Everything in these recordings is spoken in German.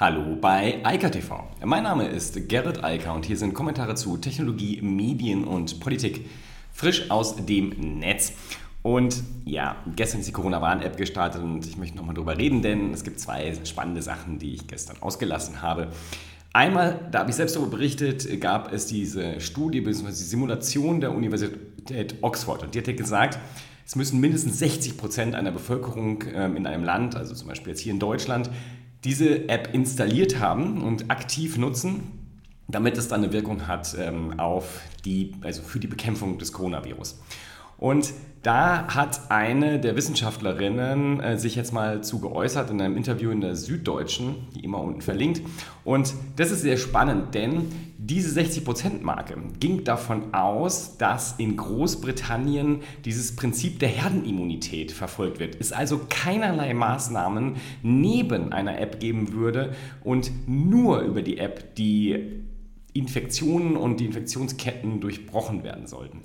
Hallo bei Eika TV. Mein Name ist Gerrit Eiker und hier sind Kommentare zu Technologie, Medien und Politik frisch aus dem Netz. Und ja, gestern ist die Corona-Warn-App gestartet und ich möchte nochmal drüber reden, denn es gibt zwei spannende Sachen, die ich gestern ausgelassen habe. Einmal, da habe ich selbst darüber berichtet, gab es diese Studie bzw. die Simulation der Universität Oxford und die hat ja gesagt, es müssen mindestens 60 Prozent einer Bevölkerung ähm, in einem Land, also zum Beispiel jetzt hier in Deutschland, diese App installiert haben und aktiv nutzen, damit es dann eine Wirkung hat ähm, auf die, also für die Bekämpfung des Coronavirus. Und da hat eine der Wissenschaftlerinnen äh, sich jetzt mal zu geäußert in einem Interview in der Süddeutschen, die immer unten verlinkt. Und das ist sehr spannend, denn diese 60%-Marke ging davon aus, dass in Großbritannien dieses Prinzip der Herdenimmunität verfolgt wird. Es also keinerlei Maßnahmen neben einer App geben würde und nur über die App die Infektionen und die Infektionsketten durchbrochen werden sollten.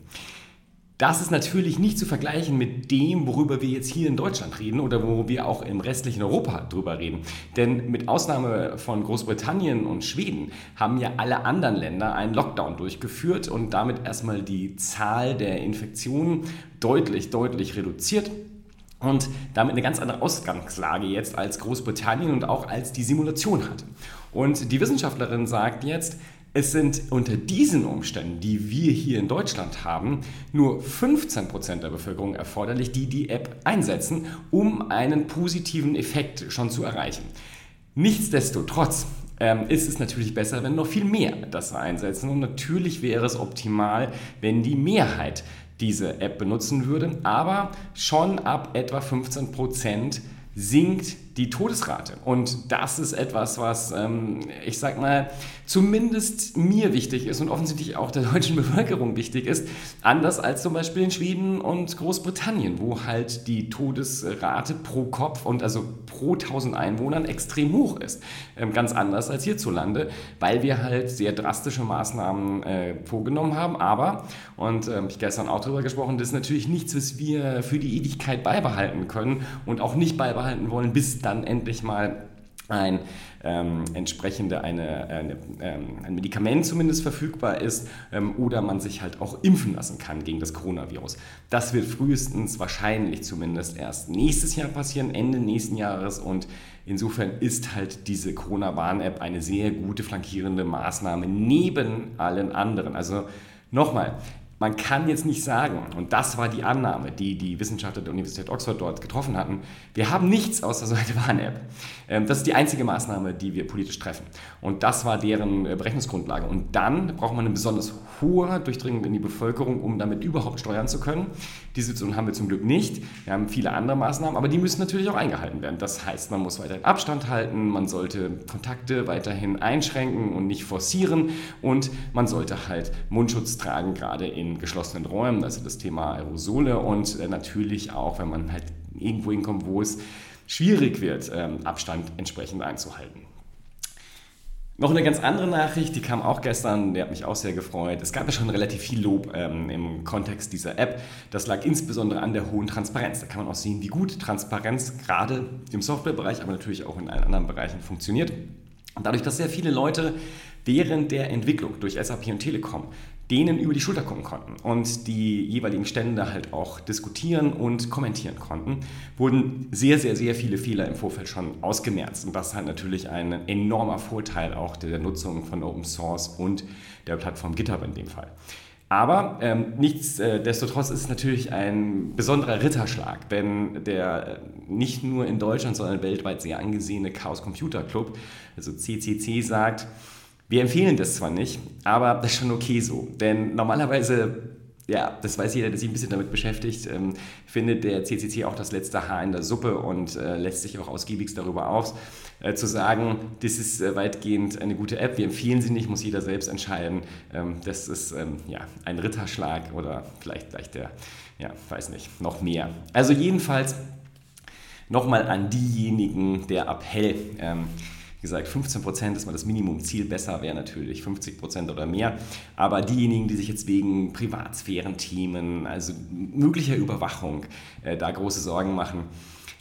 Das ist natürlich nicht zu vergleichen mit dem, worüber wir jetzt hier in Deutschland reden oder wo wir auch im restlichen Europa drüber reden. Denn mit Ausnahme von Großbritannien und Schweden haben ja alle anderen Länder einen Lockdown durchgeführt und damit erstmal die Zahl der Infektionen deutlich, deutlich reduziert und damit eine ganz andere Ausgangslage jetzt als Großbritannien und auch als die Simulation hatte. Und die Wissenschaftlerin sagt jetzt, es sind unter diesen Umständen, die wir hier in Deutschland haben, nur 15% der Bevölkerung erforderlich, die die App einsetzen, um einen positiven Effekt schon zu erreichen. Nichtsdestotrotz ähm, ist es natürlich besser, wenn noch viel mehr das einsetzen. Und natürlich wäre es optimal, wenn die Mehrheit diese App benutzen würde. Aber schon ab etwa 15% sinkt die Todesrate. Und das ist etwas, was, ähm, ich sag mal, zumindest mir wichtig ist und offensichtlich auch der deutschen Bevölkerung wichtig ist. Anders als zum Beispiel in Schweden und Großbritannien, wo halt die Todesrate pro Kopf und also pro 1000 Einwohnern extrem hoch ist. Ähm, ganz anders als hierzulande, weil wir halt sehr drastische Maßnahmen äh, vorgenommen haben. Aber, und ähm, ich gestern auch darüber gesprochen, das ist natürlich nichts, was wir für die Ewigkeit beibehalten können und auch nicht beibehalten wollen, bis dann endlich mal ein ähm, entsprechende eine, eine ähm, ein Medikament zumindest verfügbar ist ähm, oder man sich halt auch impfen lassen kann gegen das Coronavirus. Das wird frühestens wahrscheinlich zumindest erst nächstes Jahr passieren, Ende nächsten Jahres und insofern ist halt diese Corona-Warn-App eine sehr gute flankierende Maßnahme neben allen anderen. Also nochmal, man kann jetzt nicht sagen, und das war die Annahme, die die Wissenschaftler der Universität Oxford dort getroffen hatten, wir haben nichts außer so eine Warn-App. Ähm, das ist die einzige Maßnahme, die wir politisch treffen. Und das war deren äh, Berechnungsgrundlage. Und dann braucht man eine besonders hohe Durchdringung in die Bevölkerung, um damit überhaupt steuern zu können. Diese Situation haben wir zum Glück nicht. Wir haben viele andere Maßnahmen, aber die müssen natürlich auch eingehalten werden. Das heißt, man muss weiterhin Abstand halten, man sollte Kontakte weiterhin einschränken und nicht forcieren und man sollte halt Mundschutz tragen, gerade in geschlossenen Räumen, also das Thema Aerosole und äh, natürlich auch, wenn man halt irgendwo hinkommt, wo es schwierig wird, ähm, Abstand entsprechend einzuhalten. Noch eine ganz andere Nachricht, die kam auch gestern, die hat mich auch sehr gefreut. Es gab ja schon relativ viel Lob ähm, im Kontext dieser App. Das lag insbesondere an der hohen Transparenz. Da kann man auch sehen, wie gut Transparenz gerade im Softwarebereich, aber natürlich auch in allen anderen Bereichen funktioniert. Und dadurch, dass sehr viele Leute während der Entwicklung durch SAP und Telekom denen über die Schulter gucken konnten und die jeweiligen Stände halt auch diskutieren und kommentieren konnten, wurden sehr, sehr, sehr viele Fehler im Vorfeld schon ausgemerzt. Und das ist halt natürlich ein enormer Vorteil auch der Nutzung von Open Source und der Plattform GitHub in dem Fall. Aber ähm, nichtsdestotrotz ist es natürlich ein besonderer Ritterschlag, wenn der äh, nicht nur in Deutschland, sondern weltweit sehr angesehene Chaos Computer Club, also CCC, sagt, wir empfehlen das zwar nicht, aber das ist schon okay so. Denn normalerweise, ja, das weiß jeder, der sich ein bisschen damit beschäftigt, ähm, findet der CCC auch das letzte Haar in der Suppe und äh, lässt sich auch ausgiebigst darüber aus, äh, zu sagen, das ist äh, weitgehend eine gute App, wir empfehlen sie nicht, muss jeder selbst entscheiden. Ähm, das ist ähm, ja, ein Ritterschlag oder vielleicht gleich der, ja, weiß nicht, noch mehr. Also jedenfalls nochmal an diejenigen der Appell. Gesagt, 15 Prozent ist mal das Minimumziel. Besser wäre natürlich 50 Prozent oder mehr. Aber diejenigen, die sich jetzt wegen Privatsphärenthemen, also möglicher Überwachung, äh, da große Sorgen machen,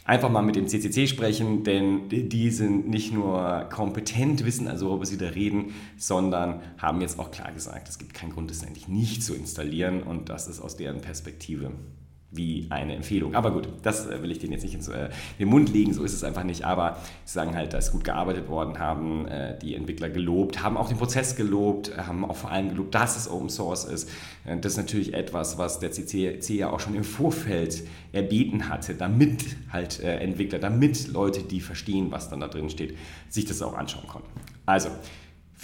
einfach mal mit dem CCC sprechen, denn die sind nicht nur kompetent, wissen also, worüber sie da reden, sondern haben jetzt auch klar gesagt, es gibt keinen Grund, es eigentlich nicht zu installieren und das ist aus deren Perspektive wie eine Empfehlung. Aber gut, das äh, will ich denen jetzt nicht ins, äh, den Mund legen, so ist es einfach nicht. Aber sie sagen halt, da ist gut gearbeitet worden, haben äh, die Entwickler gelobt, haben auch den Prozess gelobt, haben auch vor allem gelobt, dass es Open Source ist. Das ist natürlich etwas, was der CCC ja auch schon im Vorfeld erbeten hatte, damit halt Entwickler, damit Leute, die verstehen, was dann da drin steht, sich das auch anschauen konnten. Also,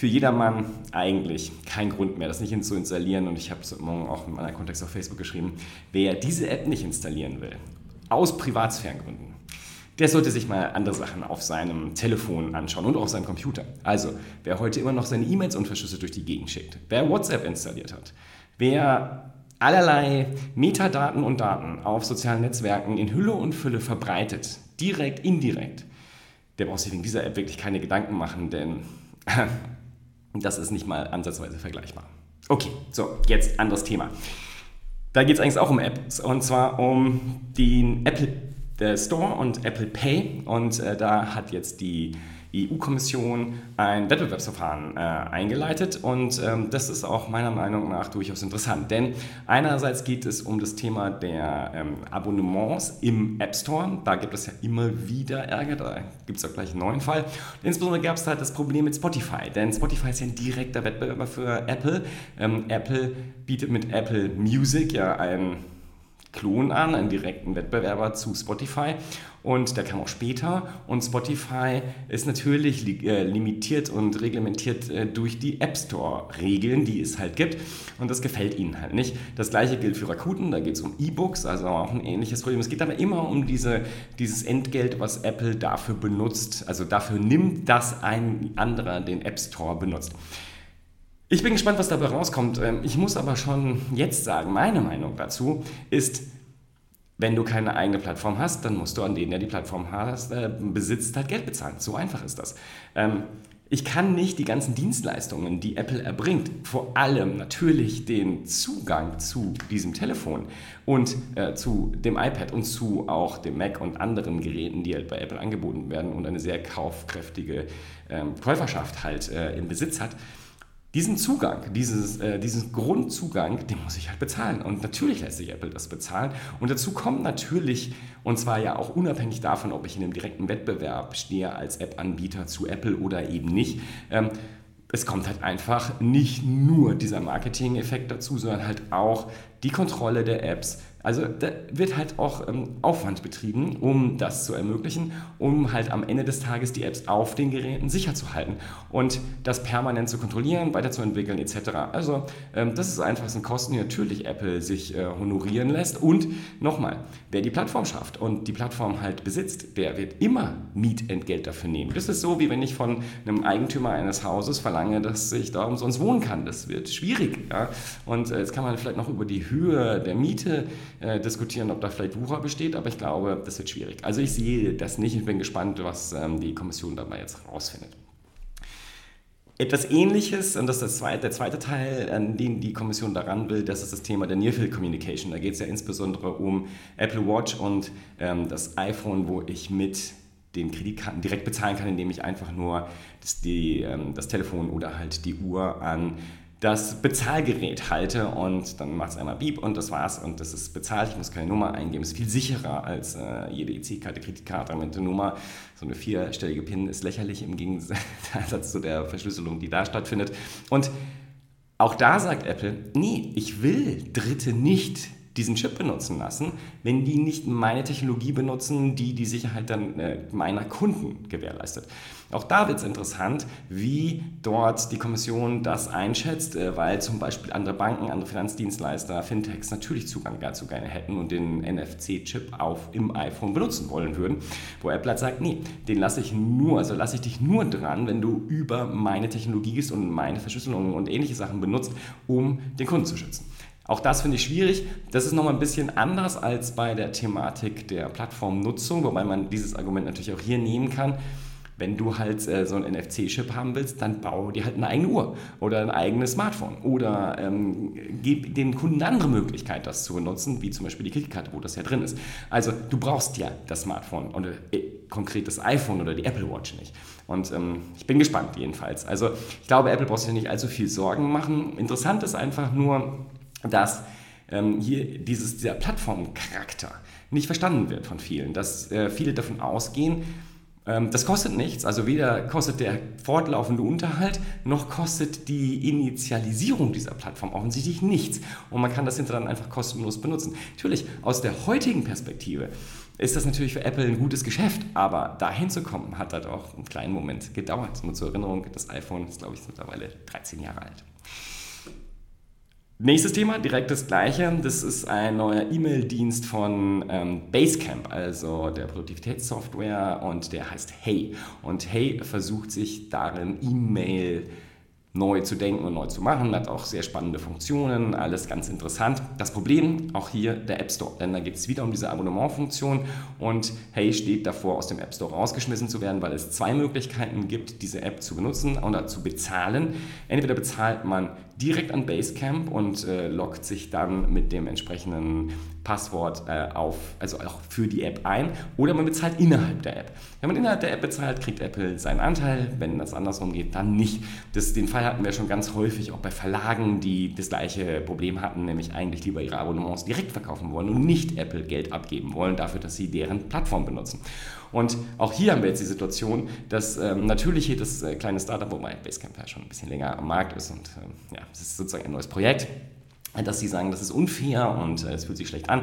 für jedermann eigentlich kein Grund mehr, das nicht zu installieren. Und ich habe es morgen auch in meiner Kontext auf Facebook geschrieben. Wer diese App nicht installieren will, aus Privatsphärengründen, der sollte sich mal andere Sachen auf seinem Telefon anschauen und auf seinem Computer. Also, wer heute immer noch seine E-Mails unverschlüsselt durch die Gegend schickt, wer WhatsApp installiert hat, wer allerlei Metadaten und Daten auf sozialen Netzwerken in Hülle und Fülle verbreitet, direkt, indirekt, der braucht sich wegen dieser App wirklich keine Gedanken machen, denn Das ist nicht mal ansatzweise vergleichbar. Okay, so, jetzt anderes Thema. Da geht es eigentlich auch um Apps und zwar um den Apple Store und Apple Pay. Und äh, da hat jetzt die EU-Kommission ein Wettbewerbsverfahren äh, eingeleitet. Und ähm, das ist auch meiner Meinung nach durchaus interessant, denn einerseits geht es um das Thema der ähm, Abonnements im App Store, da gibt es ja immer wieder Ärger, da gibt es auch gleich einen neuen Fall. Und insbesondere gab es halt das Problem mit Spotify, denn Spotify ist ja ein direkter Wettbewerber für Apple. Ähm, Apple bietet mit Apple Music ja ein Klon an, einen direkten Wettbewerber zu Spotify. Und der kam auch später. Und Spotify ist natürlich li äh, limitiert und reglementiert äh, durch die App Store-Regeln, die es halt gibt. Und das gefällt ihnen halt nicht. Das gleiche gilt für Rakuten. Da geht es um E-Books, also auch ein ähnliches Problem. Es geht aber immer um diese, dieses Entgelt, was Apple dafür benutzt, also dafür nimmt, dass ein anderer den App Store benutzt. Ich bin gespannt, was dabei rauskommt. Ähm, ich muss aber schon jetzt sagen, meine Meinung dazu ist, wenn du keine eigene Plattform hast, dann musst du an den, der die Plattform hast, äh, besitzt, halt Geld bezahlen. So einfach ist das. Ähm, ich kann nicht die ganzen Dienstleistungen, die Apple erbringt, vor allem natürlich den Zugang zu diesem Telefon und äh, zu dem iPad und zu auch dem Mac und anderen Geräten, die halt bei Apple angeboten werden und eine sehr kaufkräftige äh, Käuferschaft halt äh, im Besitz hat, diesen Zugang, dieses, äh, diesen Grundzugang, den muss ich halt bezahlen. Und natürlich lässt sich Apple das bezahlen. Und dazu kommt natürlich, und zwar ja auch unabhängig davon, ob ich in einem direkten Wettbewerb stehe als App-Anbieter zu Apple oder eben nicht, ähm, es kommt halt einfach nicht nur dieser Marketing-Effekt dazu, sondern halt auch die Kontrolle der Apps, also da wird halt auch ähm, Aufwand betrieben, um das zu ermöglichen, um halt am Ende des Tages die Apps auf den Geräten sicher zu halten und das permanent zu kontrollieren, weiterzuentwickeln etc. Also ähm, das ist einfach ein Kosten, die natürlich Apple sich äh, honorieren lässt. Und nochmal, wer die Plattform schafft und die Plattform halt besitzt, der wird immer Mietentgelt dafür nehmen. Das ist so, wie wenn ich von einem Eigentümer eines Hauses verlange, dass ich da umsonst wohnen kann. Das wird schwierig. Ja? Und äh, jetzt kann man vielleicht noch über die Höhe der Miete äh, diskutieren, ob da vielleicht Wucher besteht, aber ich glaube, das wird schwierig. Also ich sehe das nicht und bin gespannt, was ähm, die Kommission dabei jetzt rausfindet. Etwas Ähnliches, und das ist das zweite, der zweite Teil, an den die Kommission daran will, das ist das Thema der Near-Field Communication. Da geht es ja insbesondere um Apple Watch und ähm, das iPhone, wo ich mit den Kreditkarten direkt bezahlen kann, indem ich einfach nur das, die, ähm, das Telefon oder halt die Uhr an das Bezahlgerät halte und dann macht es einmal Beep und das war's und das ist bezahlt. Ich muss keine Nummer eingeben. Ist viel sicherer als äh, jede EC-Karte, Kreditkarte mit der Nummer. So eine vierstellige PIN ist lächerlich im Gegensatz zu der Verschlüsselung, die da stattfindet. Und auch da sagt Apple, nee, ich will Dritte nicht diesen Chip benutzen lassen, wenn die nicht meine Technologie benutzen, die die Sicherheit dann äh, meiner Kunden gewährleistet. Auch da wird es interessant, wie dort die Kommission das einschätzt, äh, weil zum Beispiel andere Banken, andere Finanzdienstleister, Fintechs natürlich Zugang dazu gerne hätten und den NFC-Chip im iPhone benutzen wollen würden, wo Apple halt sagt, nee, den lasse ich nur, also lasse ich dich nur dran, wenn du über meine Technologie gehst und meine Verschlüsselung und ähnliche Sachen benutzt, um den Kunden zu schützen. Auch das finde ich schwierig. Das ist nochmal ein bisschen anders als bei der Thematik der Plattformnutzung, wobei man dieses Argument natürlich auch hier nehmen kann. wenn du halt äh, so einen NFC-Chip haben willst, dann bau dir halt eine eigene Uhr oder ein eigenes Smartphone oder ähm, gib dem Kunden eine andere Möglichkeit, das zu benutzen, wie zum Beispiel die Kreditkarte, wo das ja drin ist. Also du brauchst ja das Smartphone oder äh, konkret das iPhone oder die Apple Watch nicht. Und ähm, ich bin gespannt jedenfalls. Also ich glaube, Apple braucht sich nicht allzu viel Sorgen machen. Interessant ist einfach nur, dass ähm, hier dieses, dieser Plattformcharakter nicht verstanden wird von vielen, dass äh, viele davon ausgehen, ähm, das kostet nichts, also weder kostet der fortlaufende Unterhalt, noch kostet die Initialisierung dieser Plattform offensichtlich nichts. Und man kann das hinterher dann einfach kostenlos benutzen. Natürlich, aus der heutigen Perspektive ist das natürlich für Apple ein gutes Geschäft, aber dahin zu kommen, hat halt auch einen kleinen Moment gedauert. Nur zur Erinnerung, das iPhone ist, glaube ich, mittlerweile 13 Jahre alt. Nächstes Thema, direkt das gleiche. Das ist ein neuer E-Mail-Dienst von ähm, Basecamp, also der Produktivitätssoftware, und der heißt Hey. Und Hey versucht sich darin E-Mail neu zu denken und neu zu machen, hat auch sehr spannende Funktionen, alles ganz interessant. Das Problem, auch hier der App Store, denn da geht es wieder um diese Abonnementfunktion und Hey steht davor, aus dem App Store rausgeschmissen zu werden, weil es zwei Möglichkeiten gibt, diese App zu benutzen oder zu bezahlen. Entweder bezahlt man direkt an Basecamp und äh, loggt sich dann mit dem entsprechenden Passwort äh, auf, also auch für die App ein, oder man bezahlt innerhalb der App. Wenn man innerhalb der App bezahlt, kriegt Apple seinen Anteil, wenn das andersrum geht, dann nicht. Das, den Fall hatten wir schon ganz häufig, auch bei Verlagen, die das gleiche Problem hatten, nämlich eigentlich lieber ihre Abonnements direkt verkaufen wollen und nicht Apple Geld abgeben wollen dafür, dass sie deren Plattform benutzen. Und auch hier haben wir jetzt die Situation, dass ähm, natürlich das äh, kleine Startup, wobei Basecamp ja schon ein bisschen länger am Markt ist und äh, ja, es ist sozusagen ein neues Projekt, dass sie sagen, das ist unfair und äh, es fühlt sich schlecht an.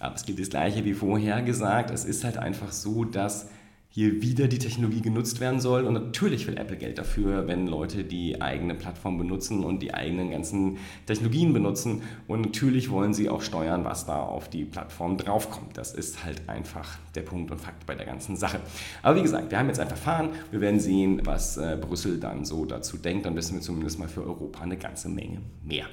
Aber es gilt das Gleiche wie vorher gesagt. Es ist halt einfach so, dass hier wieder die Technologie genutzt werden soll. Und natürlich will Apple Geld dafür, wenn Leute die eigene Plattform benutzen und die eigenen ganzen Technologien benutzen. Und natürlich wollen sie auch steuern, was da auf die Plattform draufkommt. Das ist halt einfach der Punkt und Fakt bei der ganzen Sache. Aber wie gesagt, wir haben jetzt ein Verfahren. Wir werden sehen, was äh, Brüssel dann so dazu denkt. Dann wissen wir zumindest mal für Europa eine ganze Menge mehr.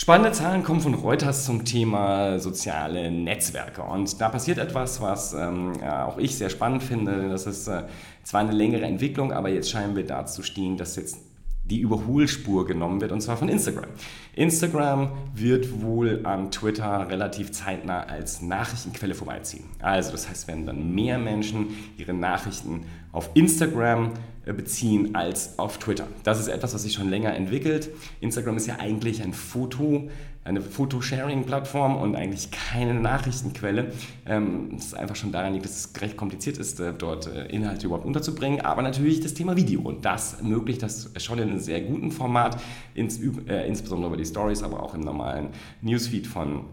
Spannende Zahlen kommen von Reuters zum Thema soziale Netzwerke. Und da passiert etwas, was ähm, auch ich sehr spannend finde. Das ist äh, zwar eine längere Entwicklung, aber jetzt scheinen wir da zu stehen, dass jetzt die Überholspur genommen wird, und zwar von Instagram. Instagram wird wohl an Twitter relativ zeitnah als Nachrichtenquelle vorbeiziehen. Also das heißt, wenn dann mehr Menschen ihre Nachrichten auf Instagram beziehen als auf Twitter. Das ist etwas, was sich schon länger entwickelt. Instagram ist ja eigentlich ein Foto, eine Fotosharing-Plattform und eigentlich keine Nachrichtenquelle. Ähm, das ist einfach schon daran liegt, dass es recht kompliziert ist, äh, dort äh, Inhalte überhaupt unterzubringen. Aber natürlich das Thema Video und das ermöglicht das schon in einem sehr guten Format, ins, äh, insbesondere über die Stories, aber auch im normalen Newsfeed von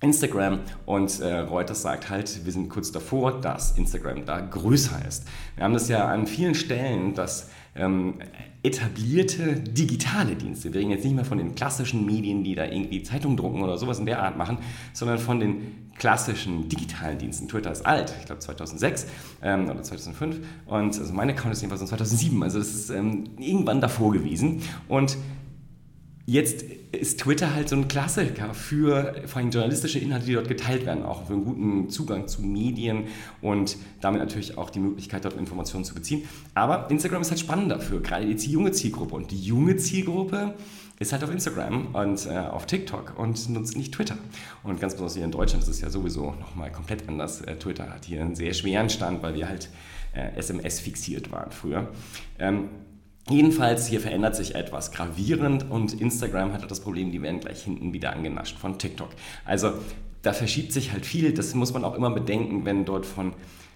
Instagram und äh, Reuters sagt halt, wir sind kurz davor, dass Instagram da größer ist. Wir haben das ja an vielen Stellen, dass ähm, etablierte digitale Dienste, wir reden jetzt nicht mehr von den klassischen Medien, die da irgendwie Zeitungen drucken oder sowas in der Art machen, sondern von den klassischen digitalen Diensten. Twitter ist alt, ich glaube 2006 ähm, oder 2005 und also mein Account ist jedenfalls von 2007, also das ist ähm, irgendwann davor gewesen und Jetzt ist Twitter halt so ein Klassiker für vor allem journalistische Inhalte, die dort geteilt werden, auch für einen guten Zugang zu Medien und damit natürlich auch die Möglichkeit, dort Informationen zu beziehen. Aber Instagram ist halt spannender für gerade die junge Zielgruppe. Und die junge Zielgruppe ist halt auf Instagram und äh, auf TikTok und nutzt nicht Twitter. Und ganz besonders hier in Deutschland ist es ja sowieso nochmal komplett anders. Äh, Twitter hat hier einen sehr schweren Stand, weil wir halt äh, SMS fixiert waren früher. Ähm, Jedenfalls, hier verändert sich etwas gravierend und Instagram hat das Problem, die werden gleich hinten wieder angenascht von TikTok. Also da verschiebt sich halt viel, das muss man auch immer bedenken, wenn dort von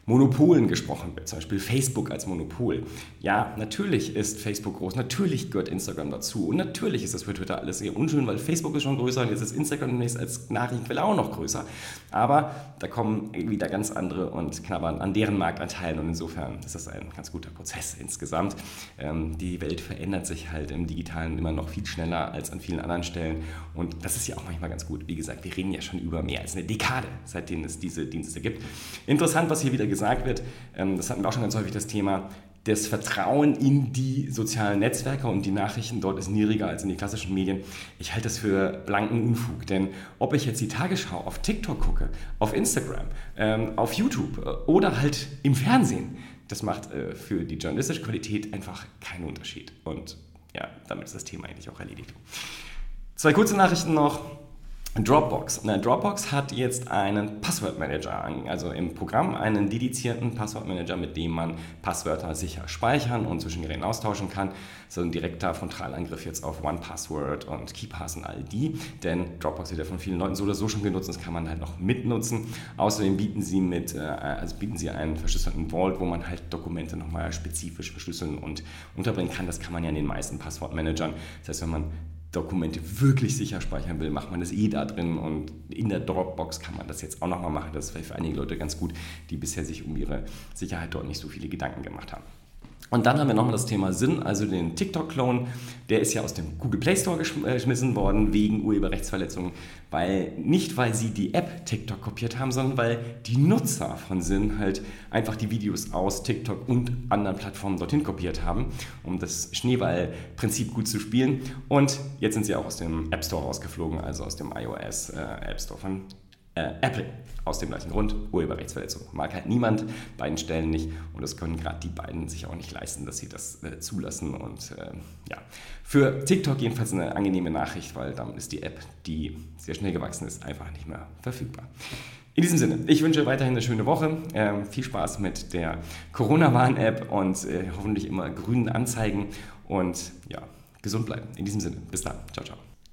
Monopolen gesprochen wird, zum Beispiel Facebook als Monopol. Ja, natürlich ist Facebook groß, natürlich gehört Instagram dazu und natürlich ist das für Twitter alles sehr unschön, weil Facebook ist schon größer und jetzt ist Instagram demnächst als Nachrichtenquelle auch noch größer. Aber da kommen wieder ganz andere und knabbern an deren Marktanteilen und insofern ist das ein ganz guter Prozess insgesamt. Ähm, die Welt verändert sich halt im Digitalen immer noch viel schneller als an vielen anderen Stellen und das ist ja auch manchmal ganz gut. Wie gesagt, wir reden ja schon über mehr als eine Dekade, seitdem es diese Dienste gibt. Interessant, was hier wieder gesagt wird, ähm, das hatten wir auch schon ganz häufig das Thema, das Vertrauen in die sozialen Netzwerke und die Nachrichten dort ist niedriger als in die klassischen Medien. Ich halte das für blanken Unfug, denn ob ich jetzt die Tagesschau auf TikTok gucke, auf Instagram, ähm, auf YouTube äh, oder halt im Fernsehen, das macht äh, für die journalistische Qualität einfach keinen Unterschied. Und ja, damit ist das Thema eigentlich auch erledigt. Zwei kurze Nachrichten noch. Dropbox. Na, Dropbox hat jetzt einen Passwortmanager, also im Programm einen dedizierten Passwortmanager, mit dem man Passwörter sicher speichern und zwischen Geräten austauschen kann. So ein direkter Frontalangriff jetzt auf OnePassword und KeyPass und all die, denn Dropbox wird ja von vielen Leuten so oder so schon genutzt, das kann man halt noch mitnutzen. Außerdem bieten sie mit, äh, also bieten sie einen verschlüsselten Vault, wo man halt Dokumente nochmal spezifisch verschlüsseln und unterbringen kann. Das kann man ja in den meisten Passwortmanagern. Das heißt, wenn man Dokumente wirklich sicher speichern will, macht man das eh da drin und in der Dropbox kann man das jetzt auch nochmal machen. Das ist für einige Leute ganz gut, die bisher sich um ihre Sicherheit dort nicht so viele Gedanken gemacht haben. Und dann haben wir nochmal das Thema Sinn, also den TikTok-Clone. Der ist ja aus dem Google Play Store äh, geschmissen worden wegen Urheberrechtsverletzungen, weil nicht weil sie die App TikTok kopiert haben, sondern weil die Nutzer von Sinn halt einfach die Videos aus TikTok und anderen Plattformen dorthin kopiert haben, um das Schneeball-Prinzip gut zu spielen. Und jetzt sind sie auch aus dem App Store rausgeflogen, also aus dem iOS äh, App Store von äh, Apple. Aus dem gleichen Grund, Urheberrechtsverletzung. Mag halt niemand, beiden Stellen nicht. Und das können gerade die beiden sich auch nicht leisten, dass sie das äh, zulassen. Und äh, ja, für TikTok jedenfalls eine angenehme Nachricht, weil damit ist die App, die sehr schnell gewachsen ist, einfach nicht mehr verfügbar. In diesem Sinne, ich wünsche weiterhin eine schöne Woche. Ähm, viel Spaß mit der Corona-Warn-App und äh, hoffentlich immer grünen Anzeigen. Und ja, gesund bleiben. In diesem Sinne, bis dann. Ciao, ciao.